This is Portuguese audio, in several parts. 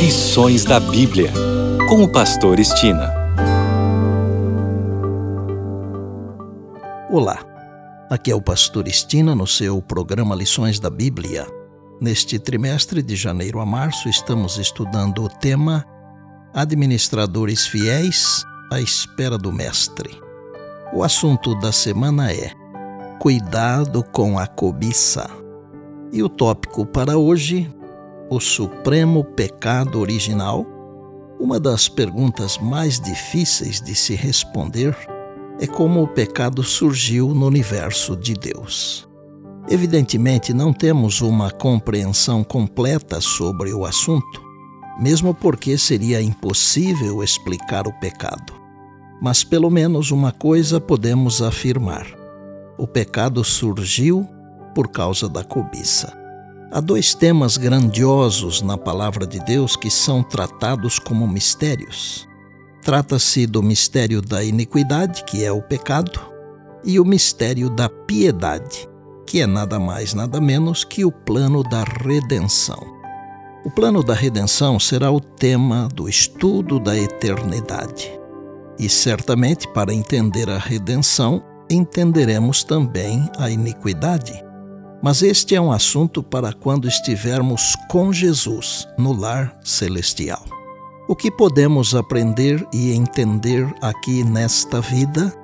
Lições da Bíblia, com o Pastor Estina. Olá, aqui é o Pastor Estina no seu programa Lições da Bíblia. Neste trimestre de janeiro a março, estamos estudando o tema Administradores Fiéis à Espera do Mestre. O assunto da semana é Cuidado com a cobiça. E o tópico para hoje o supremo pecado original? Uma das perguntas mais difíceis de se responder é como o pecado surgiu no universo de Deus. Evidentemente, não temos uma compreensão completa sobre o assunto, mesmo porque seria impossível explicar o pecado. Mas pelo menos uma coisa podemos afirmar: o pecado surgiu por causa da cobiça. Há dois temas grandiosos na palavra de Deus que são tratados como mistérios. Trata-se do mistério da iniquidade, que é o pecado, e o mistério da piedade, que é nada mais, nada menos que o plano da redenção. O plano da redenção será o tema do estudo da eternidade. E certamente, para entender a redenção, entenderemos também a iniquidade mas este é um assunto para quando estivermos com Jesus no lar celestial. O que podemos aprender e entender aqui nesta vida?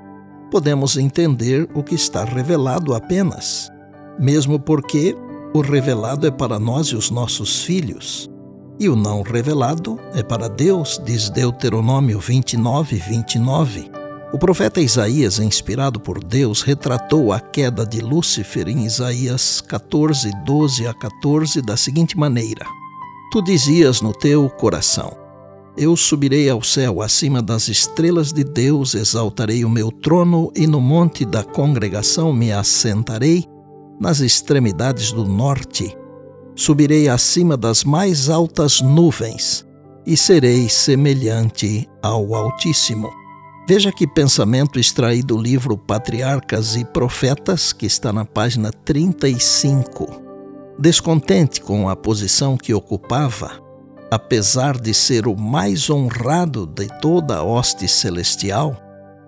Podemos entender o que está revelado apenas, mesmo porque o revelado é para nós e os nossos filhos, e o não revelado é para Deus, diz Deuteronômio 29, 29. O profeta Isaías, inspirado por Deus, retratou a queda de Lúcifer em Isaías 14, 12 a 14 da seguinte maneira: Tu dizias no teu coração: Eu subirei ao céu, acima das estrelas de Deus, exaltarei o meu trono e no monte da congregação me assentarei, nas extremidades do norte. Subirei acima das mais altas nuvens e serei semelhante ao Altíssimo. Veja que pensamento extraído do livro Patriarcas e Profetas, que está na página 35. Descontente com a posição que ocupava, apesar de ser o mais honrado de toda a hoste celestial,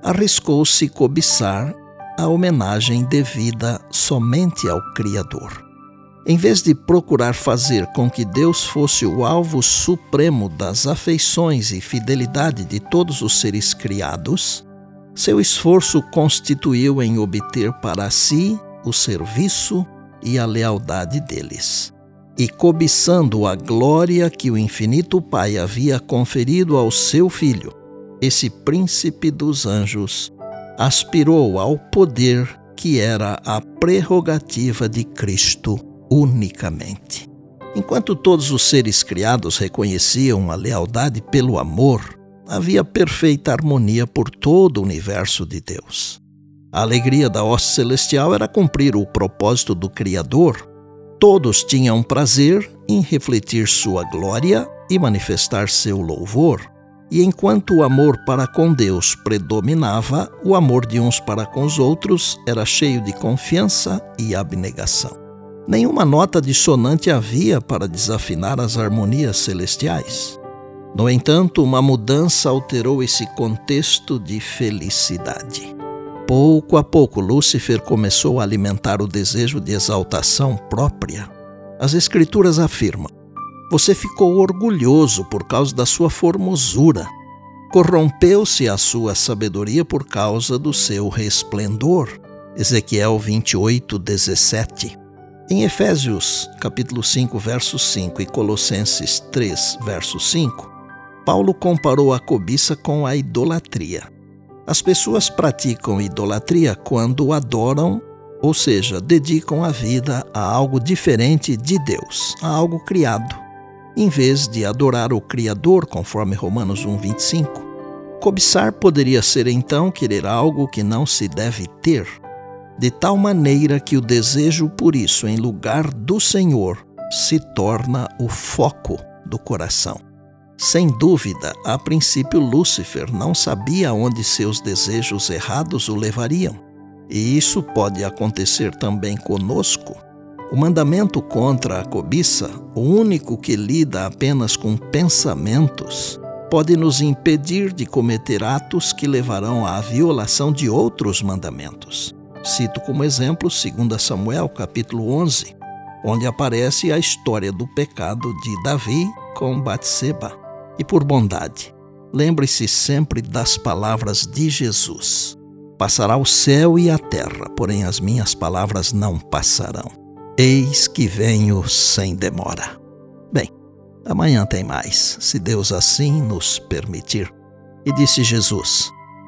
arriscou-se cobiçar a homenagem devida somente ao Criador. Em vez de procurar fazer com que Deus fosse o alvo supremo das afeições e fidelidade de todos os seres criados, seu esforço constituiu em obter para si o serviço e a lealdade deles. E cobiçando a glória que o infinito Pai havia conferido ao seu filho, esse príncipe dos anjos aspirou ao poder que era a prerrogativa de Cristo unicamente. Enquanto todos os seres criados reconheciam a lealdade pelo amor, havia perfeita harmonia por todo o universo de Deus. A alegria da hoste celestial era cumprir o propósito do Criador. Todos tinham prazer em refletir sua glória e manifestar seu louvor. E enquanto o amor para com Deus predominava, o amor de uns para com os outros era cheio de confiança e abnegação. Nenhuma nota dissonante havia para desafinar as harmonias celestiais. No entanto, uma mudança alterou esse contexto de felicidade. Pouco a pouco, Lúcifer começou a alimentar o desejo de exaltação própria. As Escrituras afirmam: Você ficou orgulhoso por causa da sua formosura. Corrompeu-se a sua sabedoria por causa do seu resplendor. Ezequiel 28, 17. Em Efésios, capítulo 5, verso 5 e Colossenses 3, verso 5, Paulo comparou a cobiça com a idolatria. As pessoas praticam idolatria quando adoram, ou seja, dedicam a vida a algo diferente de Deus, a algo criado, em vez de adorar o Criador, conforme Romanos 1:25. Cobiçar poderia ser então querer algo que não se deve ter, de tal maneira que o desejo por isso, em lugar do Senhor, se torna o foco do coração. Sem dúvida, a princípio Lúcifer não sabia onde seus desejos errados o levariam. E isso pode acontecer também conosco. O mandamento contra a cobiça, o único que lida apenas com pensamentos, pode nos impedir de cometer atos que levarão à violação de outros mandamentos. Cito como exemplo 2 Samuel, capítulo 11, onde aparece a história do pecado de Davi com Batseba. E por bondade, lembre-se sempre das palavras de Jesus. Passará o céu e a terra, porém as minhas palavras não passarão. Eis que venho sem demora. Bem, amanhã tem mais, se Deus assim nos permitir. E disse Jesus: